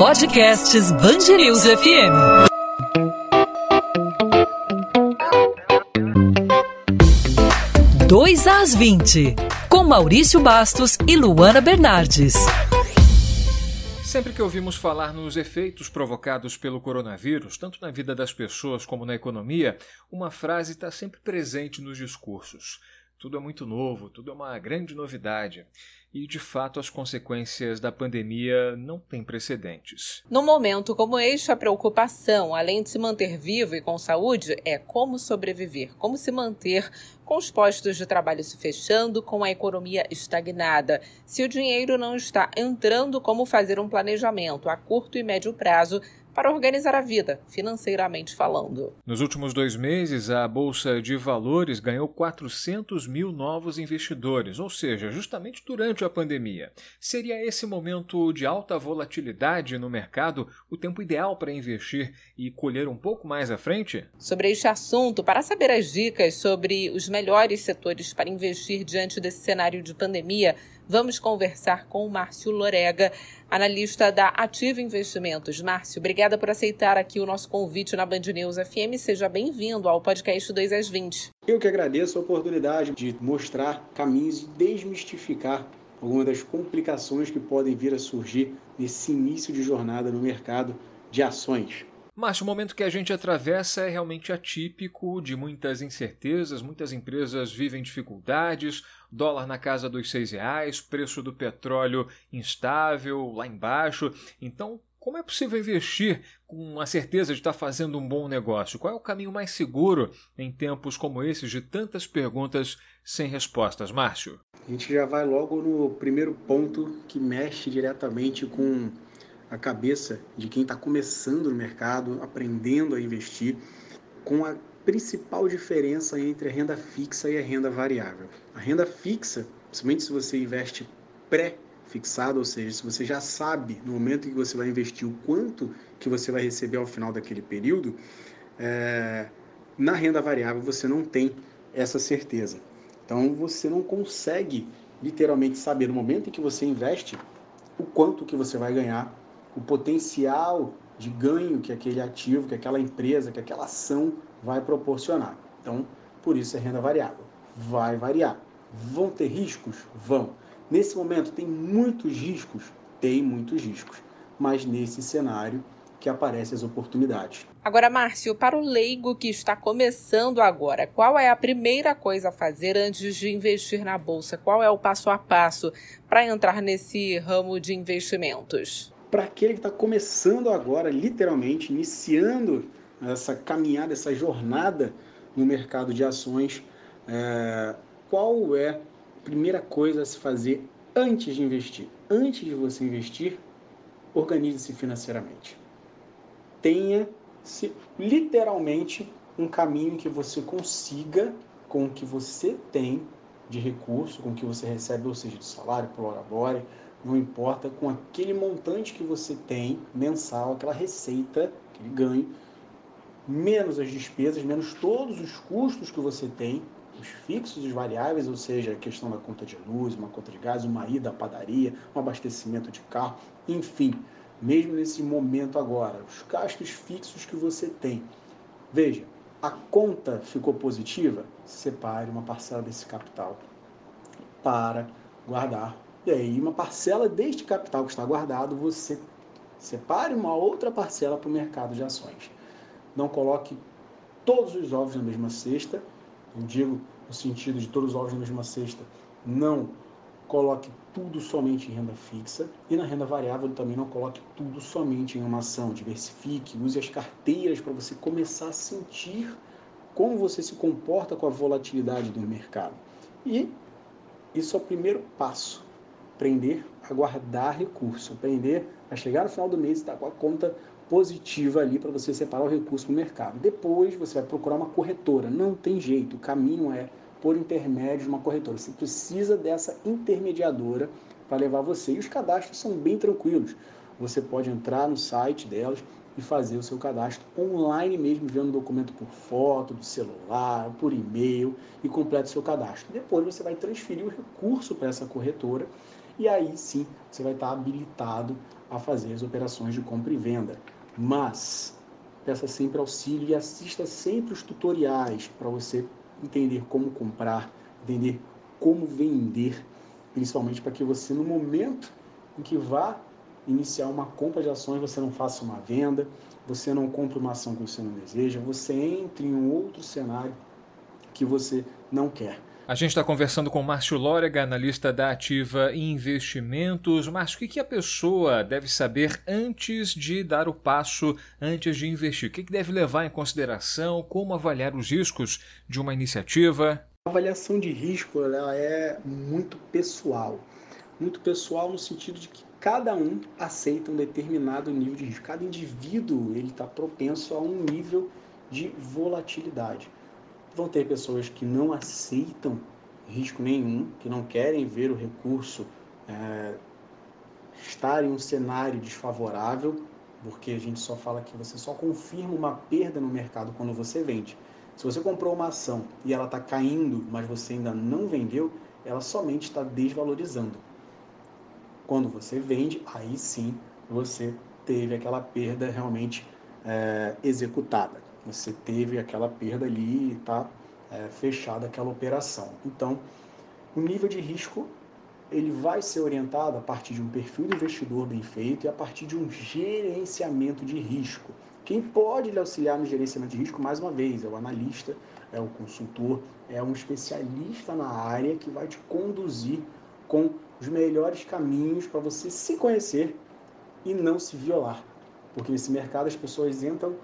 Podcasts Bangerils FM. Dois às 20, com Maurício Bastos e Luana Bernardes. Sempre que ouvimos falar nos efeitos provocados pelo coronavírus, tanto na vida das pessoas como na economia, uma frase está sempre presente nos discursos. Tudo é muito novo, tudo é uma grande novidade e, de fato, as consequências da pandemia não têm precedentes. Num momento como este, a preocupação, além de se manter vivo e com saúde, é como sobreviver, como se manter com os postos de trabalho se fechando, com a economia estagnada. Se o dinheiro não está entrando, como fazer um planejamento a curto e médio prazo para organizar a vida, financeiramente falando. Nos últimos dois meses, a Bolsa de Valores ganhou 400 mil novos investidores, ou seja, justamente durante a pandemia. Seria esse momento de alta volatilidade no mercado o tempo ideal para investir e colher um pouco mais à frente? Sobre este assunto, para saber as dicas sobre os melhores setores para investir diante desse cenário de pandemia, vamos conversar com o Márcio Lorega, analista da Ativa Investimentos. Márcio, obrigada por aceitar aqui o nosso convite na Band News FM. Seja bem-vindo ao podcast 2 às 20. Eu que agradeço a oportunidade de mostrar caminhos e desmistificar algumas das complicações que podem vir a surgir nesse início de jornada no mercado de ações. Mas o momento que a gente atravessa é realmente atípico, de muitas incertezas, muitas empresas vivem dificuldades, dólar na casa dos seis reais, preço do petróleo instável, lá embaixo. Então, como é possível investir com a certeza de estar fazendo um bom negócio? Qual é o caminho mais seguro em tempos como esses de tantas perguntas sem respostas, Márcio? A gente já vai logo no primeiro ponto que mexe diretamente com a cabeça de quem está começando no mercado, aprendendo a investir, com a principal diferença entre a renda fixa e a renda variável. A renda fixa, principalmente se você investe pré-fixado, ou seja, se você já sabe no momento que você vai investir o quanto que você vai receber ao final daquele período, é... na renda variável você não tem essa certeza. Então você não consegue literalmente saber no momento em que você investe o quanto que você vai ganhar o potencial de ganho que aquele ativo, que aquela empresa, que aquela ação vai proporcionar. Então, por isso é renda variável. Vai variar. Vão ter riscos? Vão. Nesse momento tem muitos riscos? Tem muitos riscos. Mas nesse cenário que aparecem as oportunidades. Agora, Márcio, para o leigo que está começando agora, qual é a primeira coisa a fazer antes de investir na bolsa? Qual é o passo a passo para entrar nesse ramo de investimentos? Para aquele que está começando agora, literalmente, iniciando essa caminhada, essa jornada no mercado de ações, é, qual é a primeira coisa a se fazer antes de investir? Antes de você investir, organize-se financeiramente. Tenha -se, literalmente um caminho que você consiga, com o que você tem de recurso, com o que você recebe, ou seja, de salário, prolabore, não importa, com aquele montante que você tem mensal, aquela receita, aquele ganho, menos as despesas, menos todos os custos que você tem, os fixos e os variáveis, ou seja, a questão da conta de luz, uma conta de gás, uma ida à padaria, um abastecimento de carro, enfim, mesmo nesse momento agora, os gastos fixos que você tem. Veja, a conta ficou positiva? Separe uma parcela desse capital para guardar e aí, uma parcela deste capital que está guardado, você separe uma outra parcela para o mercado de ações. Não coloque todos os ovos na mesma cesta. Eu digo no sentido de todos os ovos na mesma cesta. Não coloque tudo somente em renda fixa e na renda variável também não coloque tudo somente em uma ação. Diversifique, use as carteiras para você começar a sentir como você se comporta com a volatilidade do mercado. E isso é o primeiro passo aprender a guardar recurso, aprender a chegar no final do mês e estar com a conta positiva ali para você separar o recurso no mercado. Depois você vai procurar uma corretora. Não tem jeito, o caminho é por intermédio de uma corretora. Você precisa dessa intermediadora para levar você. E os cadastros são bem tranquilos. Você pode entrar no site delas, e fazer o seu cadastro online mesmo, vendo o documento por foto, do celular, por e-mail e completa o seu cadastro. Depois você vai transferir o recurso para essa corretora e aí sim você vai estar habilitado a fazer as operações de compra e venda. Mas peça sempre auxílio e assista sempre os tutoriais para você entender como comprar, entender como vender, principalmente para que você no momento em que vá iniciar uma compra de ações, você não faça uma venda, você não compre uma ação que você não deseja, você entre em um outro cenário que você não quer. A gente está conversando com Márcio Lórega, analista da Ativa Investimentos. Márcio, o que, a pessoa deve saber antes de dar o passo, antes de investir? O que, que deve levar em consideração? Como avaliar os riscos de uma iniciativa? A avaliação de risco ela é muito pessoal. Muito pessoal no sentido de que cada um aceita um determinado nível de risco. Cada indivíduo ele está propenso a um nível de volatilidade. Vão ter pessoas que não aceitam risco nenhum, que não querem ver o recurso é, estar em um cenário desfavorável, porque a gente só fala que você só confirma uma perda no mercado quando você vende. Se você comprou uma ação e ela está caindo, mas você ainda não vendeu, ela somente está desvalorizando. Quando você vende, aí sim você teve aquela perda realmente é, executada você teve aquela perda ali e está é, fechada aquela operação. Então, o nível de risco ele vai ser orientado a partir de um perfil do investidor bem feito e a partir de um gerenciamento de risco. Quem pode lhe auxiliar no gerenciamento de risco, mais uma vez, é o analista, é o consultor, é um especialista na área que vai te conduzir com os melhores caminhos para você se conhecer e não se violar. Porque nesse mercado as pessoas entram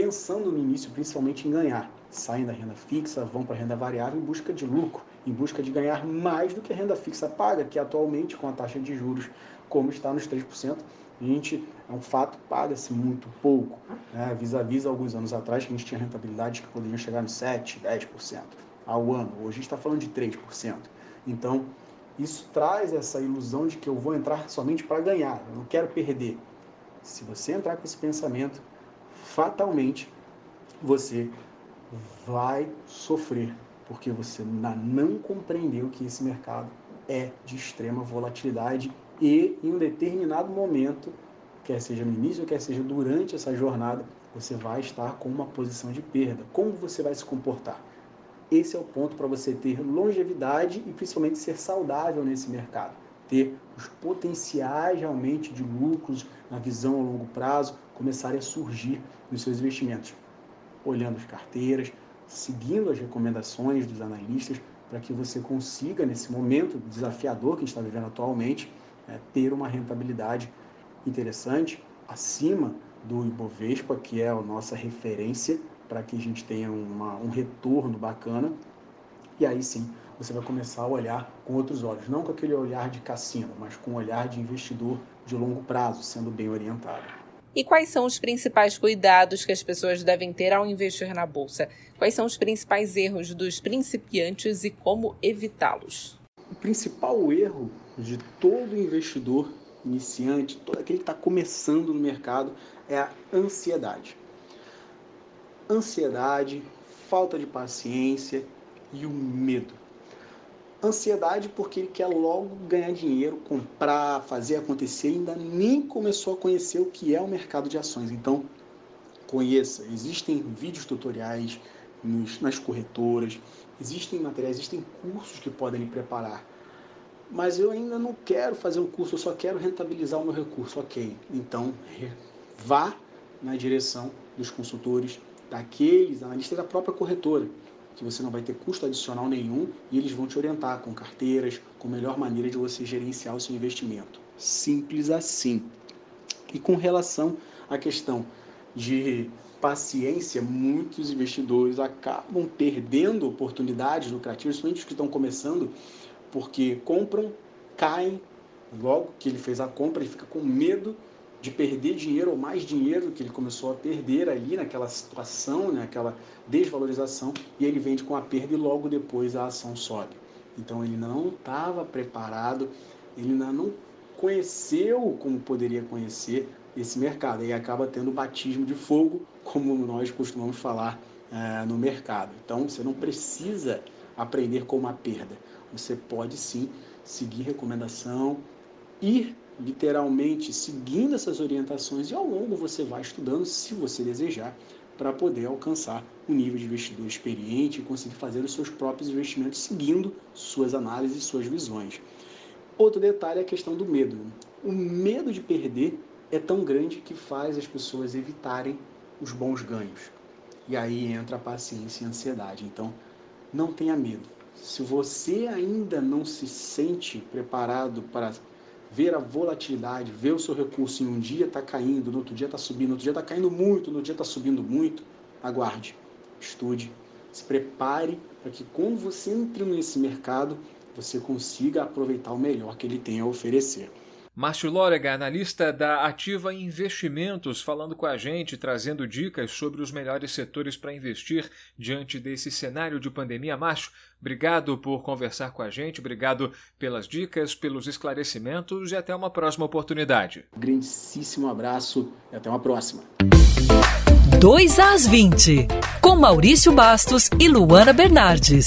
pensando no início principalmente em ganhar. Saem da renda fixa, vão para a renda variável em busca de lucro, em busca de ganhar mais do que a renda fixa paga, que atualmente com a taxa de juros como está nos 3%, a gente, é um fato, paga-se muito pouco. Né? Vis-a-vis alguns anos atrás, que a gente tinha rentabilidades que poderiam chegar nos 7%, 10% ao ano. Hoje a gente está falando de 3%. Então, isso traz essa ilusão de que eu vou entrar somente para ganhar, eu não quero perder. Se você entrar com esse pensamento, fatalmente você vai sofrer, porque você não compreendeu que esse mercado é de extrema volatilidade e em um determinado momento, quer seja no início, quer seja durante essa jornada, você vai estar com uma posição de perda. Como você vai se comportar? Esse é o ponto para você ter longevidade e principalmente ser saudável nesse mercado. Ter os potenciais realmente de lucros na visão a longo prazo começarem a surgir nos seus investimentos, olhando as carteiras, seguindo as recomendações dos analistas, para que você consiga, nesse momento desafiador que a gente está vivendo atualmente, é, ter uma rentabilidade interessante, acima do Ibovespa, que é a nossa referência, para que a gente tenha uma, um retorno bacana. E aí sim, você vai começar a olhar com outros olhos, não com aquele olhar de cassino, mas com o olhar de investidor de longo prazo, sendo bem orientado. E quais são os principais cuidados que as pessoas devem ter ao investir na bolsa? Quais são os principais erros dos principiantes e como evitá-los? O principal erro de todo investidor iniciante, todo aquele que está começando no mercado, é a ansiedade. Ansiedade, falta de paciência e o medo. Ansiedade porque ele quer logo ganhar dinheiro, comprar, fazer acontecer, ainda nem começou a conhecer o que é o mercado de ações. Então, conheça. Existem vídeos tutoriais nos, nas corretoras, existem materiais, existem cursos que podem lhe preparar. Mas eu ainda não quero fazer um curso, eu só quero rentabilizar o meu recurso. Ok, então vá na direção dos consultores, daqueles analistas da própria corretora que você não vai ter custo adicional nenhum e eles vão te orientar com carteiras, com melhor maneira de você gerenciar o seu investimento. Simples assim. E com relação à questão de paciência, muitos investidores acabam perdendo oportunidades lucrativas, principalmente os que estão começando, porque compram, caem, logo que ele fez a compra, ele fica com medo de perder dinheiro ou mais dinheiro que ele começou a perder ali naquela situação, naquela desvalorização, e ele vende com a perda e logo depois a ação sobe. Então ele não estava preparado, ele ainda não conheceu como poderia conhecer esse mercado. E acaba tendo batismo de fogo, como nós costumamos falar é, no mercado. Então, você não precisa aprender com uma perda. Você pode sim seguir recomendação, ir literalmente seguindo essas orientações e ao longo você vai estudando, se você desejar, para poder alcançar um nível de investidor experiente e conseguir fazer os seus próprios investimentos seguindo suas análises, suas visões. Outro detalhe é a questão do medo. O medo de perder é tão grande que faz as pessoas evitarem os bons ganhos. E aí entra a paciência e a ansiedade. Então, não tenha medo. Se você ainda não se sente preparado para ver a volatilidade, ver o seu recurso em um dia está caindo, no outro dia está subindo, no outro dia está caindo muito, no outro dia está subindo muito, aguarde, estude, se prepare para que quando você entre nesse mercado, você consiga aproveitar o melhor que ele tem a oferecer. Márcio Lórega, analista da Ativa Investimentos, falando com a gente, trazendo dicas sobre os melhores setores para investir diante desse cenário de pandemia. Márcio, obrigado por conversar com a gente, obrigado pelas dicas, pelos esclarecimentos e até uma próxima oportunidade. Um grandíssimo abraço e até uma próxima. 2 às 20, com Maurício Bastos e Luana Bernardes.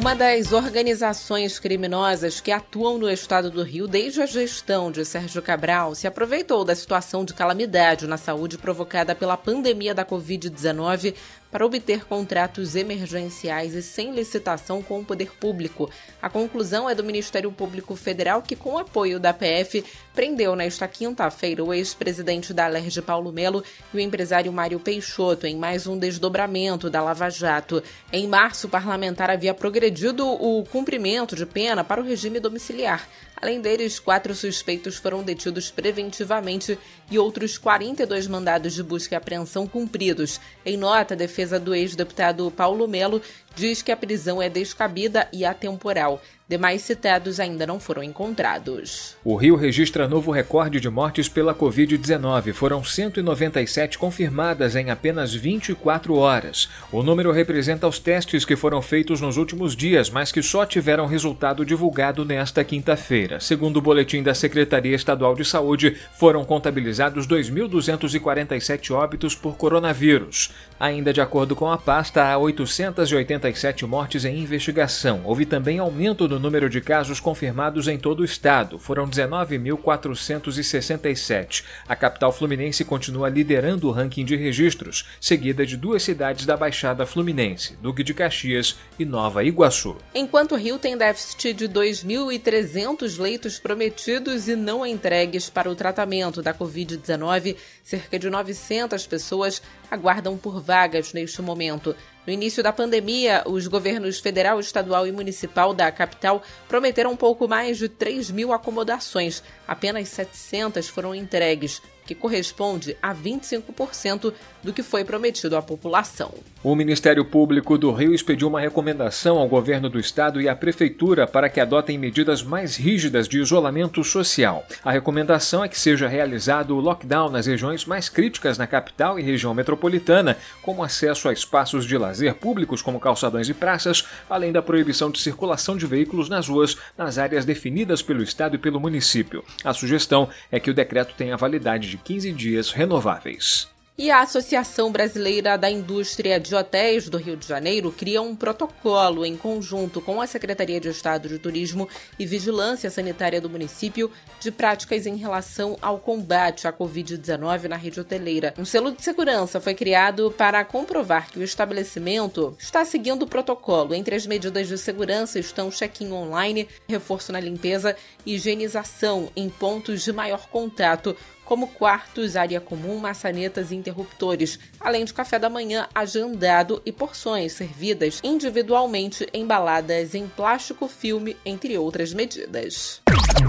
Uma das organizações criminosas que atuam no estado do Rio desde a gestão de Sérgio Cabral se aproveitou da situação de calamidade na saúde provocada pela pandemia da Covid-19 para obter contratos emergenciais e sem licitação com o poder público. A conclusão é do Ministério Público Federal, que, com apoio da PF, prendeu nesta quinta-feira o ex-presidente da Alerj Paulo Melo e o empresário Mário Peixoto em mais um desdobramento da Lava Jato. Em março, o parlamentar havia progredido o cumprimento de pena para o regime domiciliar. Além deles, quatro suspeitos foram detidos preventivamente e outros 42 mandados de busca e apreensão cumpridos. Em nota, a defesa do ex-deputado Paulo Melo diz que a prisão é descabida e atemporal. Demais citados ainda não foram encontrados. O Rio registra novo recorde de mortes pela Covid-19. Foram 197 confirmadas em apenas 24 horas. O número representa os testes que foram feitos nos últimos dias, mas que só tiveram resultado divulgado nesta quinta-feira. Segundo o boletim da Secretaria Estadual de Saúde, foram contabilizados 2.247 óbitos por coronavírus. Ainda de acordo com a pasta, há 887 mortes em investigação. Houve também aumento do número de casos confirmados em todo o estado. Foram 19.467. A capital fluminense continua liderando o ranking de registros, seguida de duas cidades da Baixada Fluminense, Duque de Caxias e Nova Iguaçu. Enquanto o Rio tem déficit de 2.300 leitos prometidos e não entregues para o tratamento da Covid-19, cerca de 900 pessoas aguardam por vagas neste momento. No início da pandemia, os governos federal, estadual e municipal da capital prometeram um pouco mais de 3 mil acomodações. Apenas 700 foram entregues que corresponde a 25% do que foi prometido à população. O Ministério Público do Rio expediu uma recomendação ao governo do estado e à prefeitura para que adotem medidas mais rígidas de isolamento social. A recomendação é que seja realizado o lockdown nas regiões mais críticas na capital e região metropolitana, como acesso a espaços de lazer públicos como calçadões e praças, além da proibição de circulação de veículos nas ruas nas áreas definidas pelo estado e pelo município. A sugestão é que o decreto tenha validade de 15 dias renováveis. E a Associação Brasileira da Indústria de Hotéis do Rio de Janeiro cria um protocolo em conjunto com a Secretaria de Estado de Turismo e Vigilância Sanitária do município de práticas em relação ao combate à Covid-19 na rede hoteleira. Um selo de segurança foi criado para comprovar que o estabelecimento está seguindo o protocolo. Entre as medidas de segurança estão check-in online, reforço na limpeza e higienização em pontos de maior contato como quartos, área comum, maçanetas e interruptores, além de café da manhã agendado e porções servidas individualmente embaladas em plástico filme, entre outras medidas.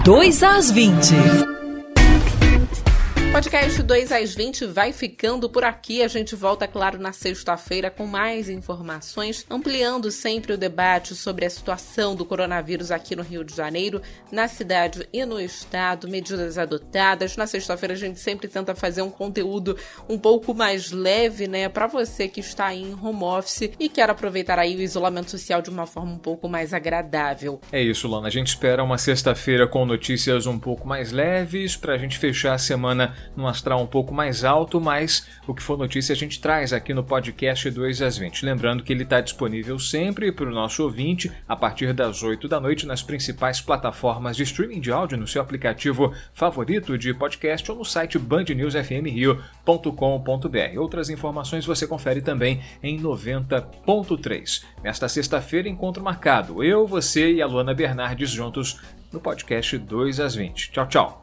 2 às 20. Podcast 2 às 20 vai ficando por aqui. A gente volta, claro, na sexta-feira com mais informações, ampliando sempre o debate sobre a situação do coronavírus aqui no Rio de Janeiro, na cidade e no estado, medidas adotadas. Na sexta-feira a gente sempre tenta fazer um conteúdo um pouco mais leve, né, para você que está aí em home office e quer aproveitar aí o isolamento social de uma forma um pouco mais agradável. É isso, Lana. A gente espera uma sexta-feira com notícias um pouco mais leves para a gente fechar a semana num astral um pouco mais alto, mas o que for notícia a gente traz aqui no podcast 2 às 20. Lembrando que ele está disponível sempre para o nosso ouvinte a partir das 8 da noite nas principais plataformas de streaming de áudio, no seu aplicativo favorito de podcast ou no site bandnewsfmrio.com.br. Outras informações você confere também em 90.3. Nesta sexta-feira, encontro marcado. Eu, você e a Luana Bernardes juntos no podcast 2 às 20. Tchau, tchau.